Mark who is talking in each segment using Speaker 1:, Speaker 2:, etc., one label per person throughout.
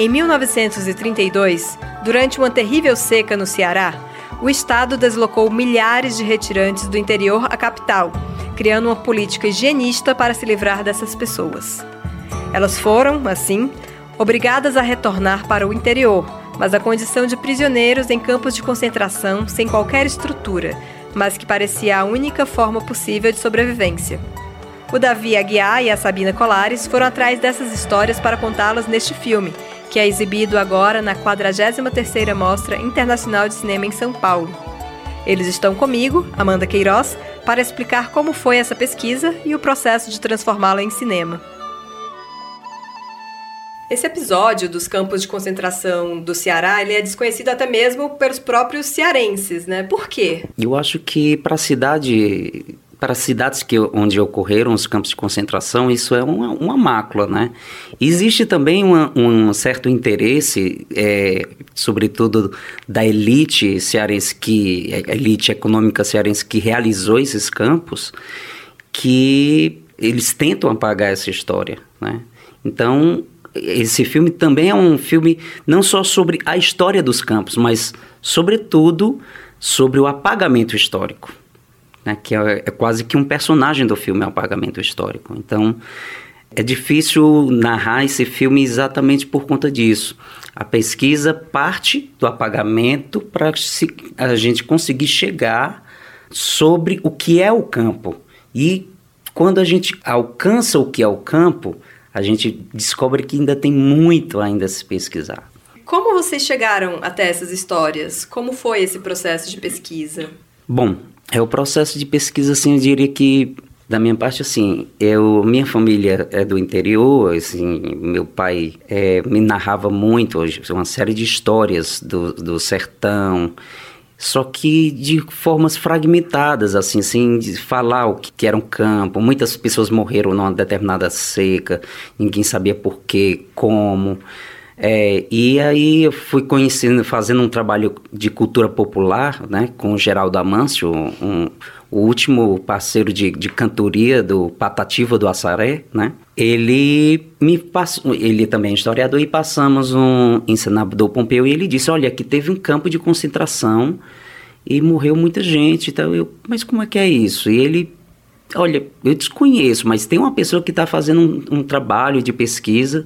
Speaker 1: Em 1932, durante uma terrível seca no Ceará, o Estado deslocou milhares de retirantes do interior à capital, criando uma política higienista para se livrar dessas pessoas. Elas foram, assim, obrigadas a retornar para o interior, mas a condição de prisioneiros em campos de concentração sem qualquer estrutura, mas que parecia a única forma possível de sobrevivência. O Davi Aguiar e a Sabina Colares foram atrás dessas histórias para contá-las neste filme, que é exibido agora na 43ª Mostra Internacional de Cinema em São Paulo. Eles estão comigo, Amanda Queiroz, para explicar como foi essa pesquisa e o processo de transformá-la em cinema. Esse episódio dos campos de concentração do Ceará, ele é desconhecido até mesmo pelos próprios cearenses, né? Por quê?
Speaker 2: Eu acho que para a cidade para as cidades que, onde ocorreram os campos de concentração, isso é uma, uma mácula, né? Existe também uma, um certo interesse, é, sobretudo da elite cearense, que, elite econômica cearense que realizou esses campos, que eles tentam apagar essa história, né? Então, esse filme também é um filme não só sobre a história dos campos, mas, sobretudo, sobre o apagamento histórico né, que é, é, quase que um personagem do filme, é o pagamento histórico. Então, é difícil narrar esse filme exatamente por conta disso. A pesquisa parte do apagamento para a gente conseguir chegar sobre o que é o campo. E quando a gente alcança o que é o campo, a gente descobre que ainda tem muito ainda a se pesquisar.
Speaker 1: Como vocês chegaram até essas histórias? Como foi esse processo de pesquisa?
Speaker 2: Bom, é o processo de pesquisa, assim, eu diria que da minha parte, assim, eu, minha família é do interior, assim, meu pai é, me narrava muito, uma série de histórias do, do sertão, só que de formas fragmentadas, assim, sem falar o que, que era um campo. Muitas pessoas morreram numa determinada seca, ninguém sabia por quê, como. É, e aí eu fui conhecendo, fazendo um trabalho de cultura popular, né, com o Geraldo Amâncio, um, o último parceiro de, de cantoria do Patativa do Assaré, né? Ele me passou, ele também é historiador, e passamos um Senador Pompeu, e ele disse, olha, aqui teve um campo de concentração e morreu muita gente, então eu, mas como é que é isso? E ele Olha, eu desconheço, mas tem uma pessoa que está fazendo um, um, trabalho de pesquisa,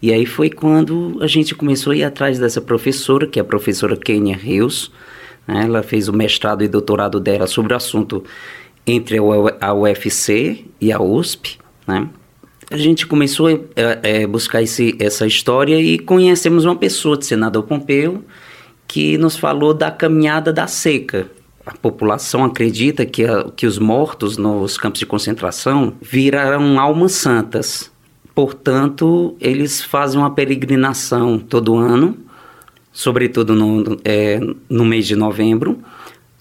Speaker 2: e aí foi quando a gente começou a ir atrás dessa professora, que é a professora Kenya Rios. Né? Ela fez o mestrado e doutorado dela sobre o assunto entre a UFC e a USP. Né? A gente começou a, a buscar esse, essa história e conhecemos uma pessoa de Senador Pompeu que nos falou da caminhada da seca, a população acredita que, a, que os mortos nos campos de concentração viraram almas santas. Portanto, eles fazem uma peregrinação todo ano, sobretudo no, é, no mês de novembro,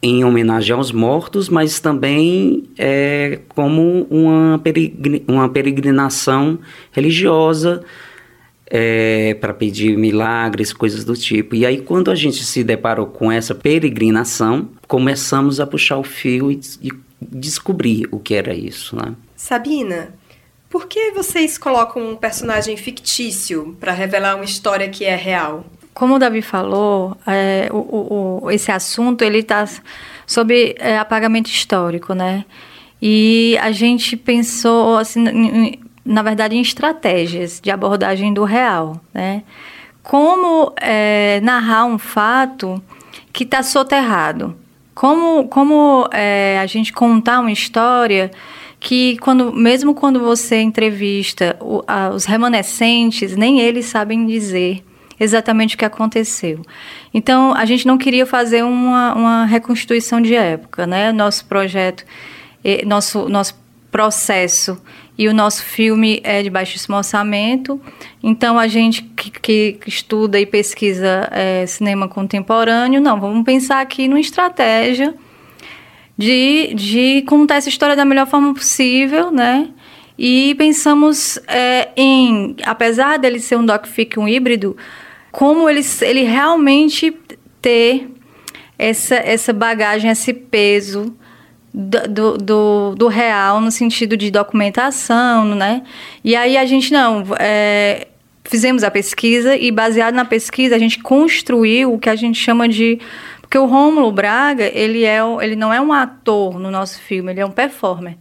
Speaker 2: em homenagem aos mortos, mas também é, como uma, uma peregrinação religiosa é, para pedir milagres, coisas do tipo. E aí, quando a gente se deparou com essa peregrinação, começamos a puxar o fio e, e descobrir o que era isso. Né?
Speaker 1: Sabina, por que vocês colocam um personagem fictício para revelar uma história que é real?
Speaker 3: Como o Davi falou, é, o, o, esse assunto ele está sobre é, apagamento histórico, né? E a gente pensou assim, na verdade, em estratégias de abordagem do real, né? Como é, narrar um fato que está soterrado? Como, como é, a gente contar uma história que, quando, mesmo quando você entrevista o, a, os remanescentes, nem eles sabem dizer exatamente o que aconteceu. Então, a gente não queria fazer uma, uma reconstituição de época, né? Nosso projeto, nosso, nosso processo e o nosso filme é de baixíssimo orçamento. Então, a gente que, que estuda e pesquisa é, cinema contemporâneo, não, vamos pensar aqui numa estratégia de, de contar essa história da melhor forma possível, né? E pensamos é, em, apesar dele ser um doc-fic, um híbrido, como ele, ele realmente ter essa, essa bagagem, esse peso do, do, do, real no sentido de documentação, né? E aí a gente não. É, fizemos a pesquisa e baseado na pesquisa a gente construiu o que a gente chama de porque o Rômulo Braga ele é ele não é um ator no nosso filme ele é um performer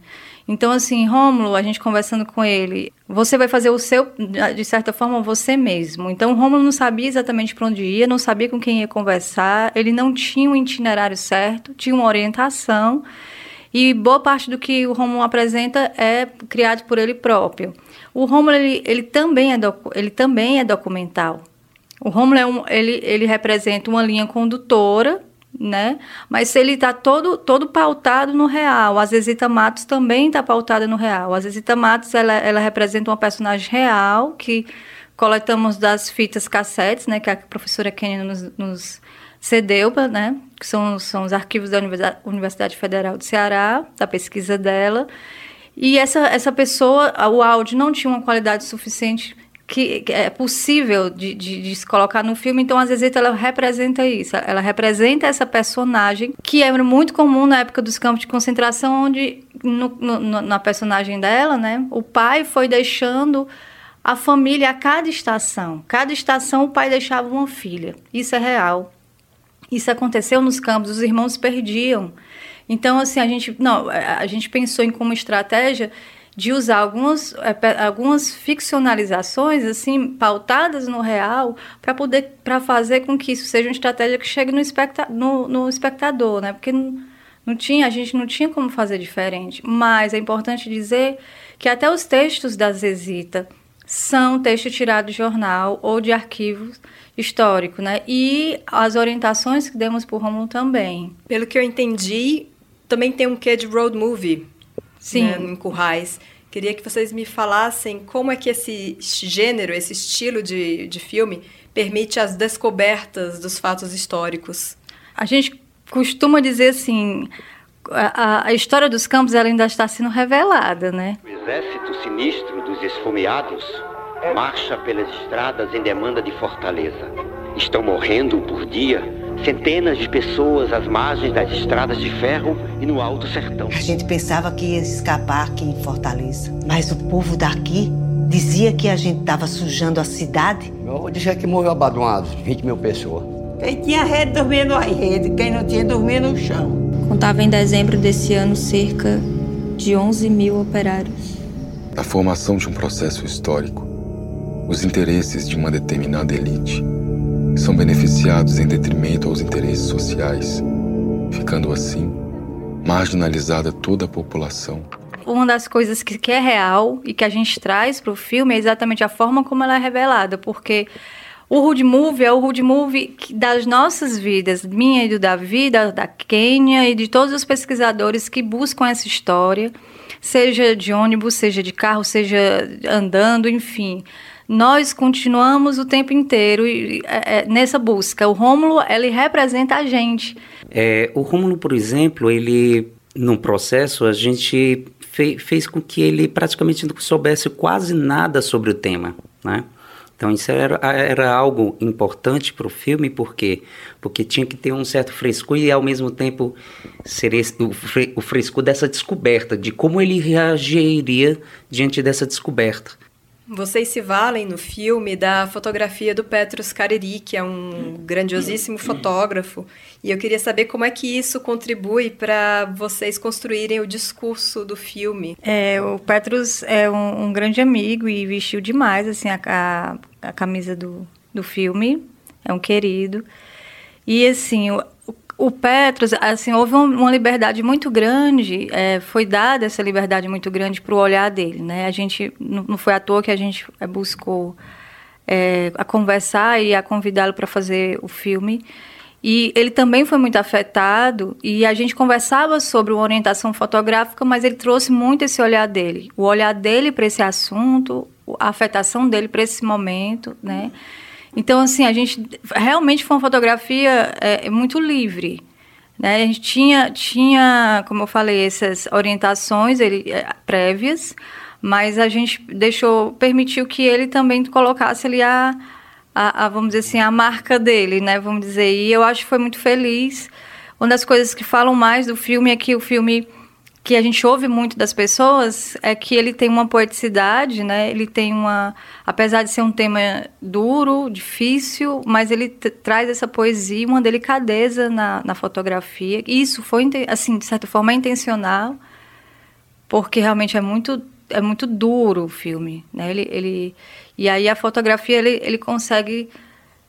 Speaker 3: então assim Rômulo a gente conversando com ele você vai fazer o seu de certa forma você mesmo então Rômulo não sabia exatamente para onde ia não sabia com quem ia conversar ele não tinha um itinerário certo tinha uma orientação e boa parte do que o Rômulo apresenta é criado por ele próprio. O Rômulo ele, ele também é ele também é documental. O Rômulo é um, ele, ele representa uma linha condutora, né? Mas ele está todo todo pautado no real. A Zezita Matos também está pautada no real. A Zezita Matos ela, ela representa uma personagem real que coletamos das fitas cassetes, né? Que a professora Kenny nos, nos cedeu, né? Que são, são os arquivos da Universidade Federal do Ceará, da pesquisa dela. E essa, essa pessoa, o áudio não tinha uma qualidade suficiente que, é possível de, de, de, se colocar no filme. Então, a Zezeta, ela representa isso. Ela representa essa personagem que era muito comum na época dos campos de concentração, onde no, no, na personagem dela, né, o pai foi deixando a família a cada estação. Cada estação o pai deixava uma filha. Isso é real. Isso aconteceu nos campos, os irmãos perdiam. Então, assim, a gente, não, a gente pensou em como estratégia de usar algumas, é, algumas ficcionalizações assim pautadas no real para poder para fazer com que isso seja uma estratégia que chegue no, especta, no, no espectador, né? Porque não, não tinha, a gente não tinha como fazer diferente. Mas é importante dizer que até os textos da Zezita são textos tirados de jornal ou de arquivos histórico, né? E as orientações que demos por Romulo também.
Speaker 1: Pelo que eu entendi, também tem um quê de road movie. Né, em Currais. Queria que vocês me falassem como é que esse gênero, esse estilo de, de filme permite as descobertas dos fatos históricos.
Speaker 3: A gente costuma dizer assim, a, a, história dos campos ela ainda está sendo revelada, né?
Speaker 4: O exército sinistro dos esfomeados marcha pelas estradas em demanda de fortaleza. Estão morrendo por dia centenas de pessoas às margens das estradas de ferro e no Alto Sertão.
Speaker 5: A gente pensava que ia escapar aqui em Fortaleza, mas o povo daqui dizia que a gente estava sujando a cidade.
Speaker 6: Eu vou dizer que morreu abandonado, 20 mil pessoas.
Speaker 7: Quem tinha rede dormia na rede, quem não tinha dormia no chão.
Speaker 8: Contava em dezembro desse ano cerca de 11 mil operários.
Speaker 9: A formação de um processo histórico os interesses de uma determinada elite são beneficiados em detrimento aos interesses sociais, ficando assim marginalizada toda a população.
Speaker 3: Uma das coisas que, que é real e que a gente traz para o filme é exatamente a forma como ela é revelada, porque o Road Movie é o Road Movie das nossas vidas, minha e do Davi, da, da Quênia e de todos os pesquisadores que buscam essa história, seja de ônibus, seja de carro, seja andando, enfim nós continuamos o tempo inteiro é, é, nessa busca. O Rômulo, ele representa a gente.
Speaker 2: É, o Rômulo, por exemplo, ele, no processo, a gente fe, fez com que ele praticamente não soubesse quase nada sobre o tema, né? Então isso era, era algo importante para o filme, por quê? Porque tinha que ter um certo frescor e ao mesmo tempo ser esse, o, fre, o frescor dessa descoberta, de como ele reagiria diante dessa descoberta.
Speaker 1: Vocês se valem no filme da fotografia do Petrus Cariri, que é um grandiosíssimo fotógrafo, e eu queria saber como é que isso contribui para vocês construírem o discurso do filme.
Speaker 3: É, o Petrus é um, um grande amigo e vestiu demais assim a, a, a camisa do, do filme, é um querido. E assim, o, Petros, assim, houve uma liberdade muito grande, é, foi dada essa liberdade muito grande para o olhar dele, né? A gente, não foi à toa que a gente é, buscou é, a conversar e a convidá-lo para fazer o filme. E ele também foi muito afetado e a gente conversava sobre uma orientação fotográfica, mas ele trouxe muito esse olhar dele, o olhar dele para esse assunto, a afetação dele para esse momento, né? Então, assim, a gente realmente foi uma fotografia é, muito livre. Né? A gente tinha, tinha, como eu falei, essas orientações ele, é, prévias, mas a gente deixou, permitiu que ele também colocasse ali a, a, a, vamos dizer assim, a marca dele, né? Vamos dizer. E eu acho que foi muito feliz. Uma das coisas que falam mais do filme é que o filme que a gente ouve muito das pessoas é que ele tem uma poeticidade, né? Ele tem uma, apesar de ser um tema duro, difícil, mas ele traz essa poesia, uma delicadeza na, na fotografia. E isso foi, assim, de certa forma, intencional, porque realmente é muito é muito duro o filme, né? Ele, ele e aí a fotografia ele, ele consegue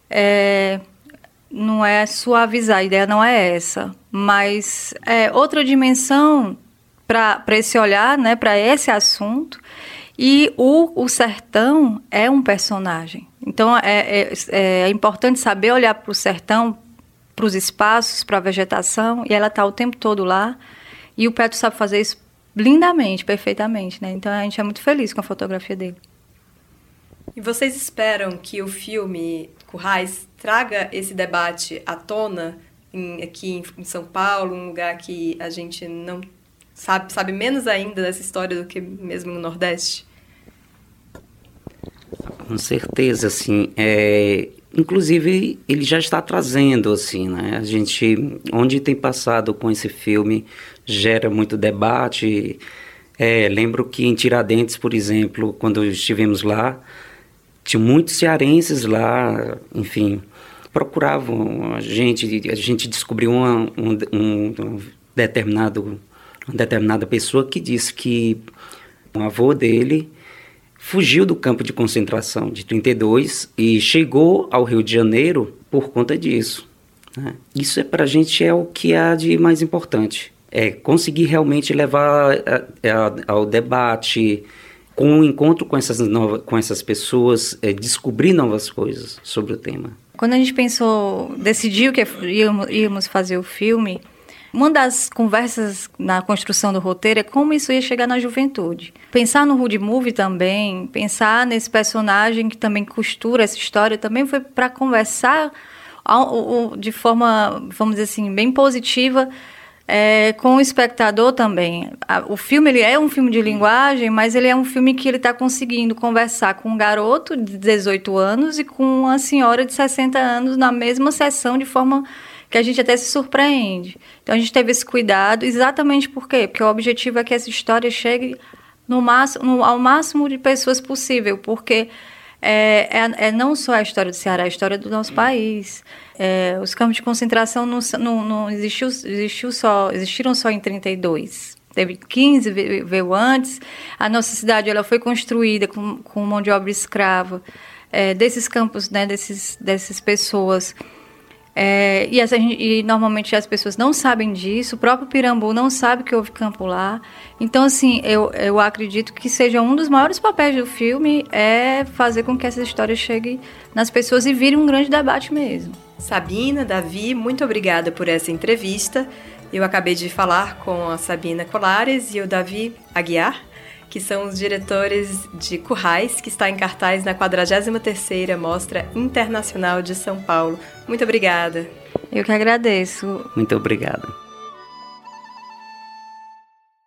Speaker 3: é, não é suavizar, a ideia não é essa, mas é outra dimensão para esse olhar, né, para esse assunto. E o, o sertão é um personagem. Então é, é, é importante saber olhar para o sertão, para os espaços, para a vegetação, e ela está o tempo todo lá. E o Petro sabe fazer isso lindamente, perfeitamente. Né? Então a gente é muito feliz com a fotografia dele.
Speaker 1: E vocês esperam que o filme Currais traga esse debate à tona em, aqui em São Paulo, um lugar que a gente não sabe, sabe menos ainda dessa história do que mesmo no Nordeste?
Speaker 2: Com certeza, assim, é, inclusive ele já está trazendo, assim, né, a gente, onde tem passado com esse filme, gera muito debate, é, lembro que em Tiradentes, por exemplo, quando estivemos lá, tinha muitos cearenses lá, enfim, procuravam a gente, a gente descobriu uma, um, um determinado uma determinada pessoa que disse que o avô dele fugiu do campo de concentração de 32 e chegou ao Rio de Janeiro por conta disso. Né? Isso é para a gente é o que há de mais importante. É conseguir realmente levar a, a, ao debate, com o encontro com essas, novas, com essas pessoas, é, descobrir novas coisas sobre o tema.
Speaker 3: Quando a gente pensou, decidiu que íamos, íamos fazer o filme, uma das conversas na construção do roteiro é como isso ia chegar na juventude. Pensar no Rude Movie também, pensar nesse personagem que também costura essa história, também foi para conversar de forma, vamos dizer assim, bem positiva é, com o espectador também. O filme ele é um filme de linguagem, mas ele é um filme que ele está conseguindo conversar com um garoto de 18 anos e com uma senhora de 60 anos na mesma sessão de forma que a gente até se surpreende. Então a gente teve esse cuidado, exatamente por quê? Porque o objetivo é que essa história chegue no máximo, no, ao máximo de pessoas possível, porque é, é, é, não só a história do Ceará, é a história do nosso país. É, os campos de concentração não, não, não existiu, existiu só, existiram só em 32. Teve 15, veio antes. A nossa cidade ela foi construída com, com mão de obra escrava. É, desses campos, né, desses, dessas pessoas é, e, essa, e, normalmente as pessoas não sabem disso, o próprio Pirambu não sabe que houve campo lá. Então, assim, eu, eu acredito que seja um dos maiores papéis do filme é fazer com que essa história chegue nas pessoas e vire um grande debate mesmo.
Speaker 1: Sabina, Davi, muito obrigada por essa entrevista. Eu acabei de falar com a Sabina Colares e o Davi Aguiar que são os diretores de Currais, que está em cartaz na 43ª Mostra Internacional de São Paulo. Muito obrigada.
Speaker 3: Eu que agradeço.
Speaker 2: Muito obrigada.